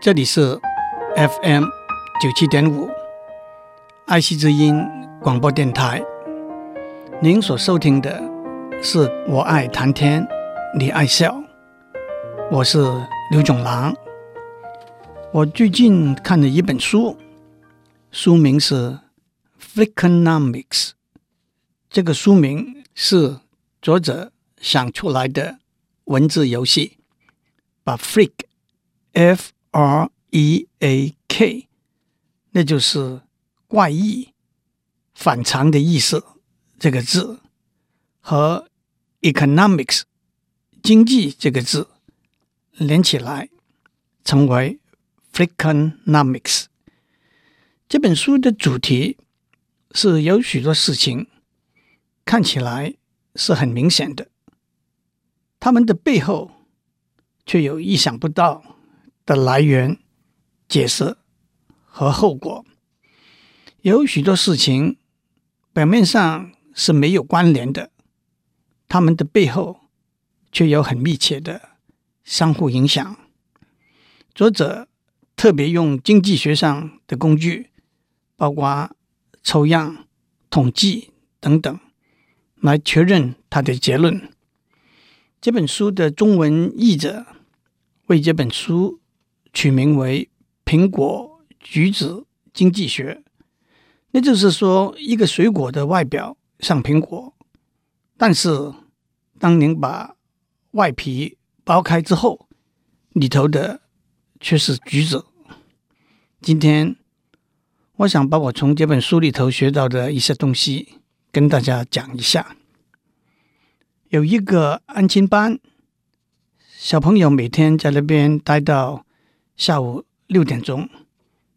这里是 FM 九七点五爱惜之音广播电台。您所收听的是我爱谈天，你爱笑，我是刘炯郎。我最近看了一本书，书名是《Freakonomics》。这个书名是作者想出来的文字游戏，把 “freak” F R E A K，那就是怪异、反常的意思。这个字和 economics 经济这个字连起来，成为 freakonomics。这本书的主题是有许多事情看起来是很明显的，他们的背后却有意想不到的来源、解释和后果，有许多事情表面上是没有关联的，他们的背后却有很密切的相互影响。作者特别用经济学上的工具，包括抽样、统计等等，来确认他的结论。这本书的中文译者为这本书。取名为“苹果橘子经济学”，那就是说，一个水果的外表像苹果，但是当您把外皮剥开之后，里头的却是橘子。今天，我想把我从这本书里头学到的一些东西跟大家讲一下。有一个安亲班，小朋友每天在那边待到。下午六点钟，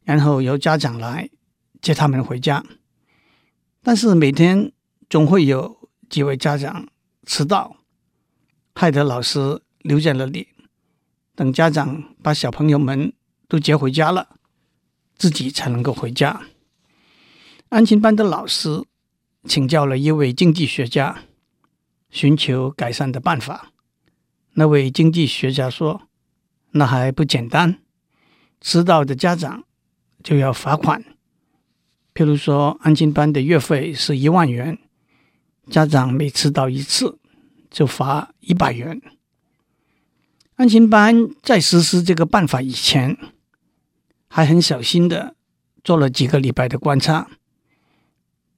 然后由家长来接他们回家。但是每天总会有几位家长迟到，害得老师留在那里，等家长把小朋友们都接回家了，自己才能够回家。安亲班的老师请教了一位经济学家，寻求改善的办法。那位经济学家说：“那还不简单。”迟到的家长就要罚款，譬如说，安亲班的月费是一万元，家长每迟到一次就罚一百元。安亲班在实施这个办法以前，还很小心的做了几个礼拜的观察，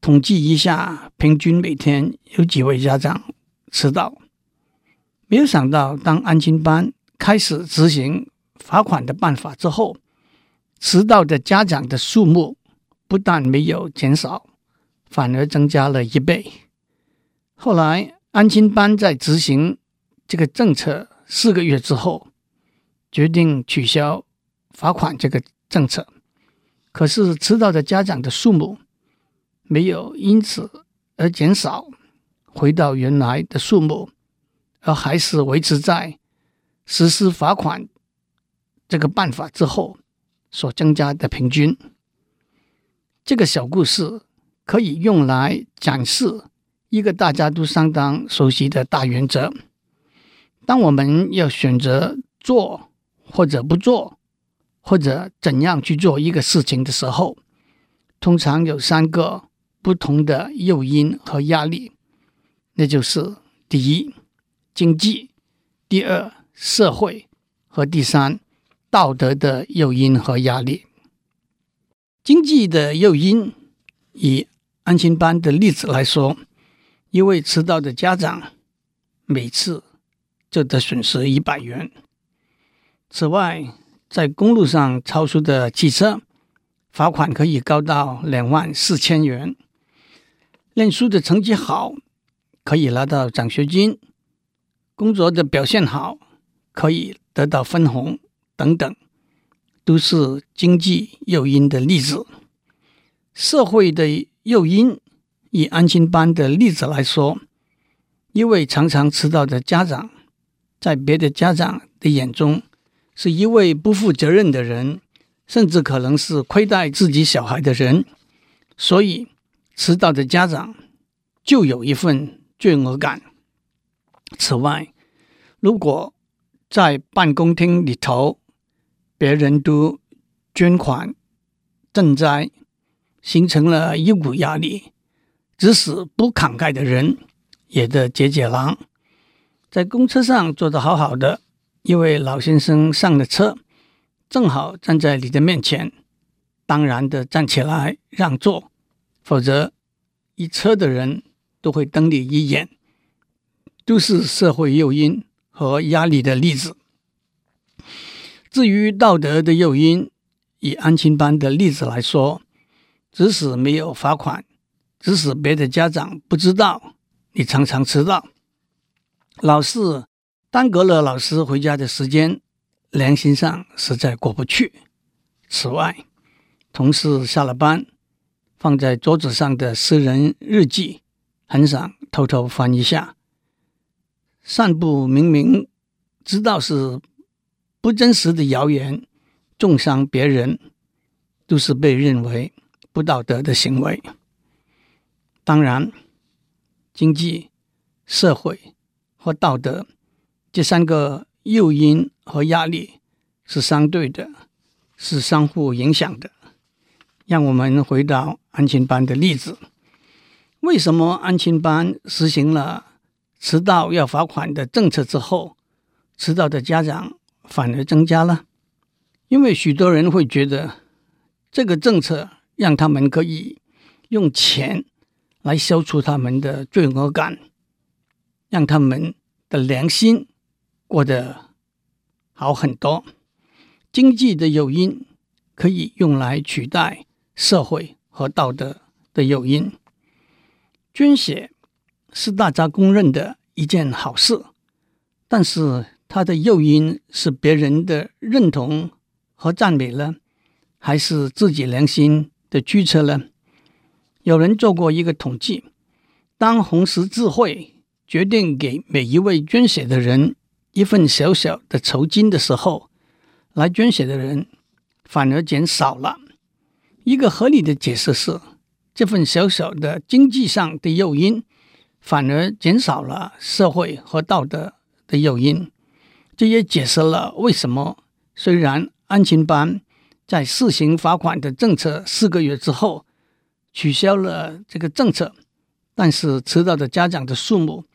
统计一下平均每天有几位家长迟到。没有想到，当安亲班开始执行。罚款的办法之后，迟到的家长的数目不但没有减少，反而增加了一倍。后来，安亲班在执行这个政策四个月之后，决定取消罚款这个政策。可是，迟到的家长的数目没有因此而减少，回到原来的数目，而还是维持在实施罚款。这个办法之后所增加的平均，这个小故事可以用来展示一个大家都相当熟悉的大原则：当我们要选择做或者不做，或者怎样去做一个事情的时候，通常有三个不同的诱因和压力，那就是第一，经济；第二，社会；和第三。道德的诱因和压力，经济的诱因，以安亲班的例子来说，一位迟到的家长每次就得损失一百元。此外，在公路上超速的汽车，罚款可以高到两万四千元。念书的成绩好，可以拿到奖学金；工作的表现好，可以得到分红。等等，都是经济诱因的例子。社会的诱因，以安亲班的例子来说，一位常常迟到的家长，在别的家长的眼中，是一位不负责任的人，甚至可能是亏待自己小孩的人。所以，迟到的家长就有一份罪恶感。此外，如果在办公厅里头，别人都捐款赈灾，形成了一股压力，即使不慷慨的人也得解解囊。在公车上坐得好好的一位老先生上了车，正好站在你的面前，当然的站起来让座，否则一车的人都会瞪你一眼，都是社会诱因和压力的例子。至于道德的诱因，以安亲班的例子来说，即使没有罚款，即使别的家长不知道你常常迟到，老师耽搁了老师回家的时间，良心上实在过不去。此外，同事下了班，放在桌子上的私人日记，很想偷偷翻一下。散步明明知道是。不真实的谣言，中伤别人，都是被认为不道德的行为。当然，经济、社会和道德这三个诱因和压力是相对的，是相互影响的。让我们回到安亲班的例子：为什么安亲班实行了迟到要罚款的政策之后，迟到的家长反而增加了，因为许多人会觉得这个政策让他们可以用钱来消除他们的罪恶感，让他们的良心过得好很多。经济的诱因可以用来取代社会和道德的诱因。捐血是大家公认的一件好事，但是。它的诱因是别人的认同和赞美呢，还是自己良心的驱策呢？有人做过一个统计：当红十字会决定给每一位捐血的人一份小小的酬金的时候，来捐血的人反而减少了。一个合理的解释是，这份小小的经济上的诱因反而减少了社会和道德的诱因。这也解释了为什么虽然安亲班在试行罚款的政策四个月之后取消了这个政策，但是迟到的家长的数目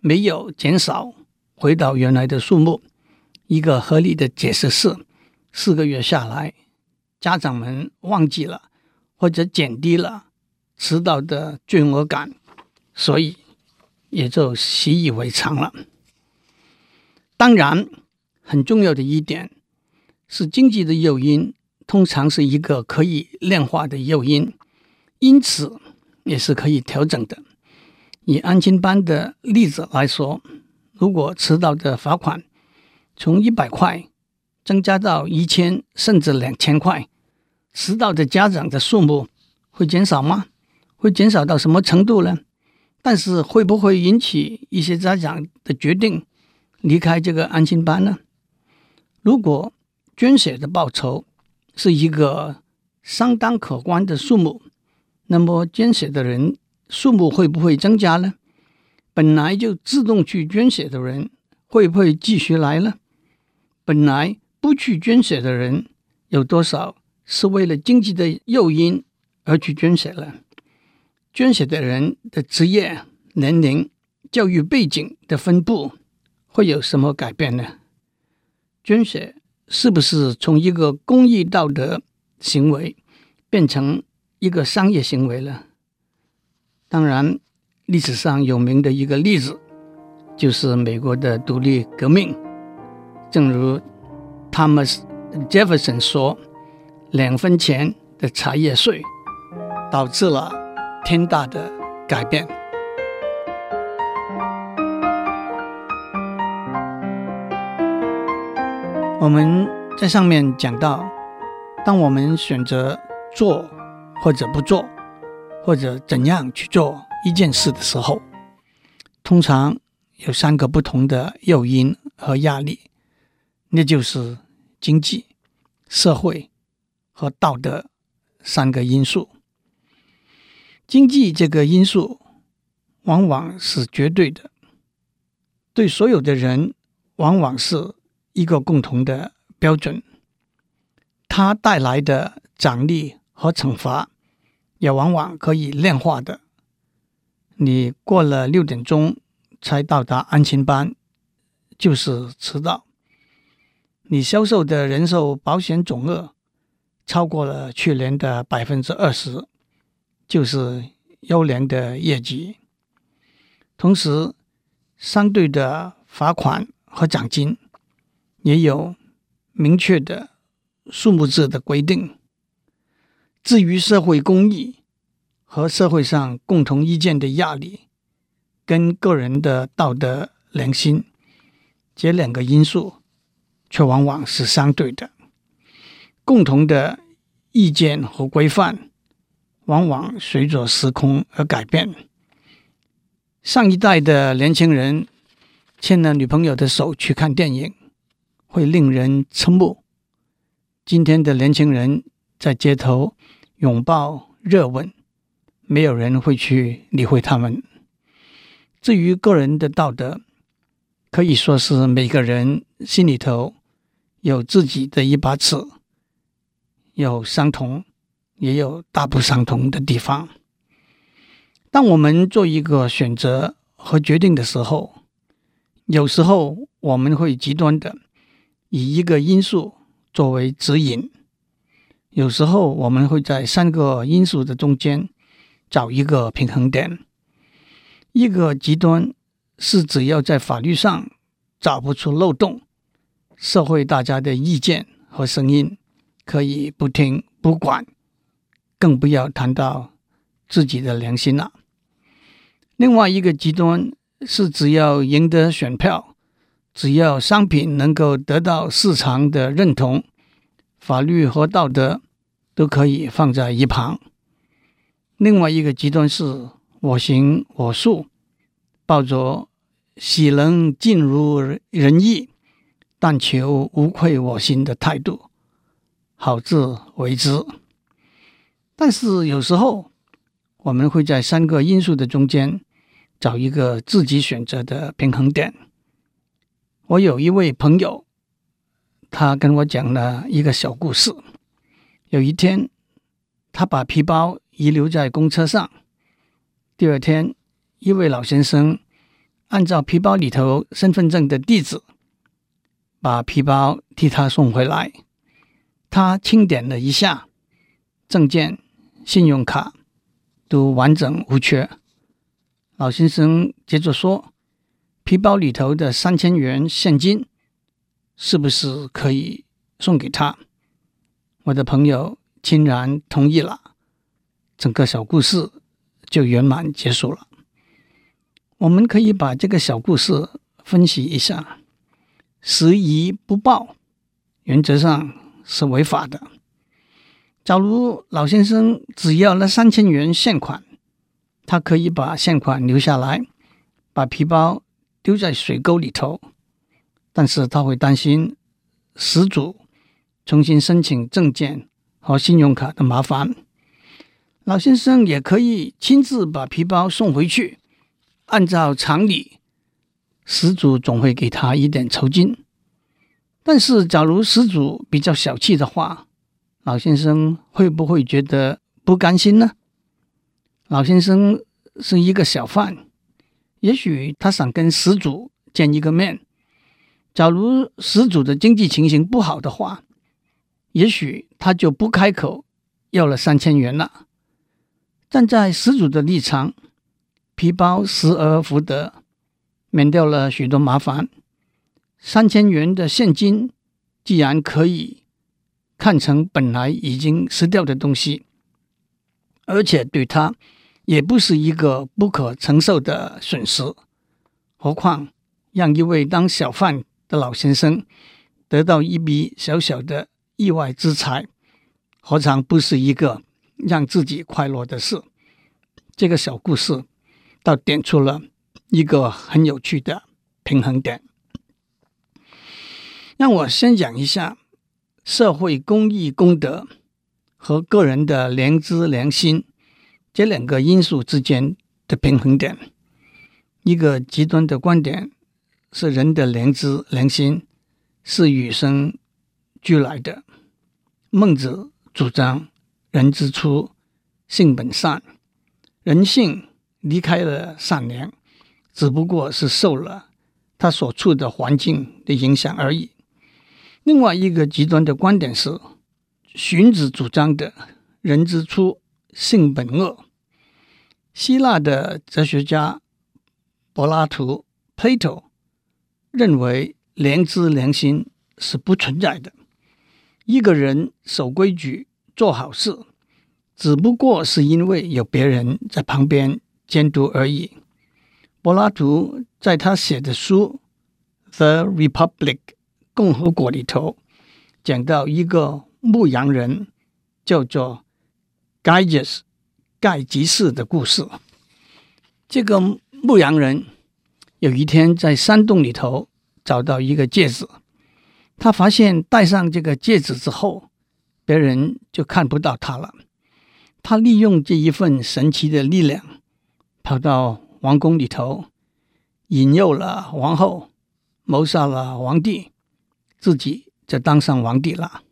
没有减少，回到原来的数目。一个合理的解释是，四个月下来，家长们忘记了或者减低了迟到的罪恶感，所以也就习以为常了。当然，很重要的一点是，经济的诱因通常是一个可以量化的诱因，因此也是可以调整的。以安亲班的例子来说，如果迟到的罚款从一百块增加到一千甚至两千块，迟到的家长的数目会减少吗？会减少到什么程度呢？但是会不会引起一些家长的决定？离开这个安心班呢？如果捐血的报酬是一个相当可观的数目，那么捐血的人数目会不会增加呢？本来就自动去捐血的人会不会继续来呢？本来不去捐血的人有多少是为了经济的诱因而去捐血了？捐血的人的职业、年龄、教育背景的分布。会有什么改变呢？捐血是不是从一个公益道德行为变成一个商业行为了？当然，历史上有名的一个例子就是美国的独立革命。正如 Thomas Jefferson 说：“两分钱的茶叶税导致了天大的改变。”我们在上面讲到，当我们选择做或者不做，或者怎样去做一件事的时候，通常有三个不同的诱因和压力，那就是经济、社会和道德三个因素。经济这个因素往往是绝对的，对所有的人往往是。一个共同的标准，它带来的奖励和惩罚，也往往可以量化的。你过了六点钟才到达安全班，就是迟到。你销售的人寿保险总额超过了去年的百分之二十，就是优良的业绩。同时，相对的罚款和奖金也有明确的数目字的规定。至于社会公益和社会上共同意见的压力，跟个人的道德良心这两个因素。却往往是相对的，共同的意见和规范往往随着时空而改变。上一代的年轻人牵了女朋友的手去看电影，会令人瞠目。今天的年轻人在街头拥抱热吻，没有人会去理会他们。至于个人的道德，可以说是每个人心里头。有自己的一把尺，有相同，也有大不相同的地方。当我们做一个选择和决定的时候，有时候我们会极端的以一个因素作为指引；有时候我们会在三个因素的中间找一个平衡点。一个极端是只要在法律上找不出漏洞。社会大家的意见和声音可以不听不管，更不要谈到自己的良心了。另外一个极端是，只要赢得选票，只要商品能够得到市场的认同，法律和道德都可以放在一旁。另外一个极端是我行我素，抱着喜能尽如人意。但求无愧我心的态度，好自为之。但是有时候，我们会在三个因素的中间找一个自己选择的平衡点。我有一位朋友，他跟我讲了一个小故事。有一天，他把皮包遗留在公车上。第二天，一位老先生按照皮包里头身份证的地址。把皮包替他送回来，他清点了一下，证件、信用卡都完整无缺。老先生接着说：“皮包里头的三千元现金，是不是可以送给他？”我的朋友欣然同意了，整个小故事就圆满结束了。我们可以把这个小故事分析一下。拾遗不报，原则上是违法的。假如老先生只要那三千元现款，他可以把现款留下来，把皮包丢在水沟里头。但是他会担心失主重新申请证件和信用卡的麻烦。老先生也可以亲自把皮包送回去，按照常理。失主总会给他一点酬金，但是假如失主比较小气的话，老先生会不会觉得不甘心呢？老先生是一个小贩，也许他想跟失主见一个面。假如失主的经济情形不好的话，也许他就不开口要了三千元了。站在失主的立场，皮包失而复得。免掉了许多麻烦，三千元的现金既然可以看成本来已经失掉的东西，而且对他也不是一个不可承受的损失。何况让一位当小贩的老先生得到一笔小小的意外之财，何尝不是一个让自己快乐的事？这个小故事倒点出了。一个很有趣的平衡点。让我先讲一下社会公益公德和个人的良知良心这两个因素之间的平衡点。一个极端的观点是人的良知良心是与生俱来的，孟子主张人之初，性本善，人性离开了善良，只不过是受了他所处的环境的影响而已。另外一个极端的观点是，荀子主张的人之初，性本恶。希腊的哲学家柏拉图 （Plato） 认为，良知、良心是不存在的。一个人守规矩、做好事，只不过是因为有别人在旁边监督而已。柏拉图在他写的书《The Republic》共和国里头，讲到一个牧羊人叫做 Gyges 盖吉士的故事。这个牧羊人有一天在山洞里头。找到一个戒指，他发现戴上这个戒指之后，别人就看不到他了。他利用这一份神奇的力量，跑到王宫里头，引诱了王后，谋杀了皇帝，自己就当上皇帝了。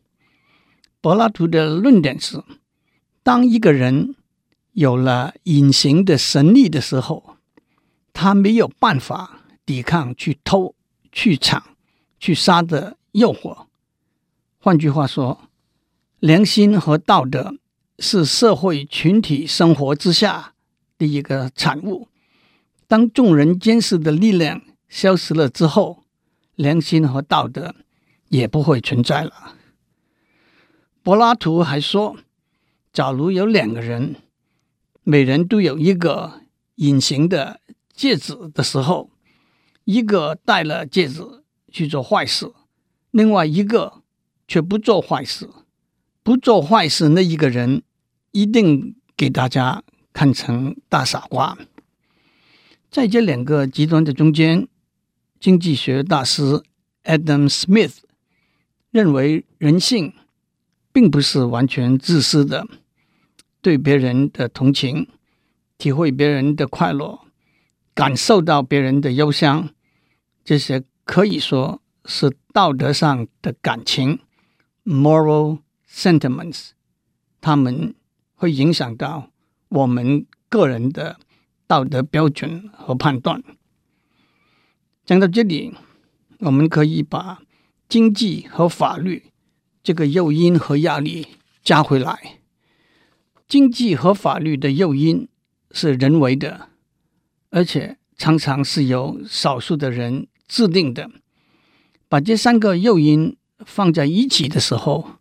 柏拉图的论点是：当一个人有了隐形的神力的时候，他没有办法抵抗去偷。去抢、去杀的诱惑。换句话说，良心和道德是社会群体生活之下的一个产物。当众人监视的力量消失了之后，良心和道德也不会存在了。柏拉图还说，假如有两个人，每人都有一个隐形的戒指的时候。一个戴了戒指去做坏事，另外一个却不做坏事。不做坏事那一个人一定给大家看成大傻瓜。在这两个极端的中间，经济学大师 Adam Smith 认为人性并不是完全自私的，对别人的同情、体会别人的快乐、感受到别人的忧伤。这些可以说是道德上的感情 （moral sentiments），他们会影响到我们个人的道德标准和判断。讲到这里，我们可以把经济和法律这个诱因和压力加回来。经济和法律的诱因是人为的，而且常常是由少数的人。制定的，把这三个诱因放在一起的时候，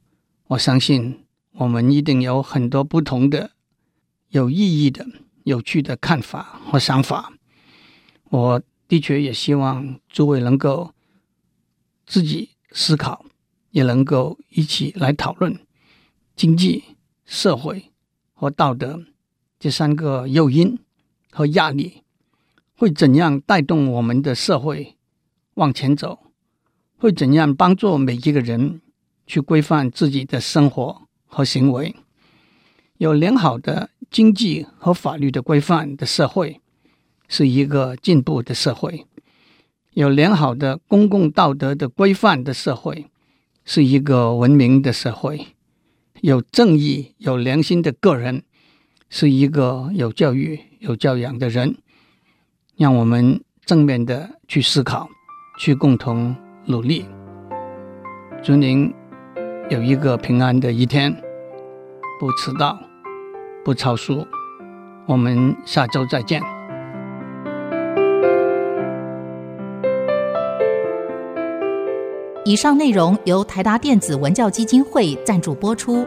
我相信我们一定有很多不同的、有意义的、有趣的看法和想法。我的确也希望诸位能够自己思考，也能够一起来讨论经济、社会和道德这三个诱因和压力会怎样带动我们的社会。往前走，会怎样帮助每一个人去规范自己的生活和行为？有良好的经济和法律的规范的社会，是一个进步的社会；有良好的公共道德的规范的社会，是一个文明的社会；有正义、有良心的个人，是一个有教育、有教养的人。让我们正面的去思考。去共同努力，祝您有一个平安的一天，不迟到，不超速。我们下周再见。以上内容由台达电子文教基金会赞助播出。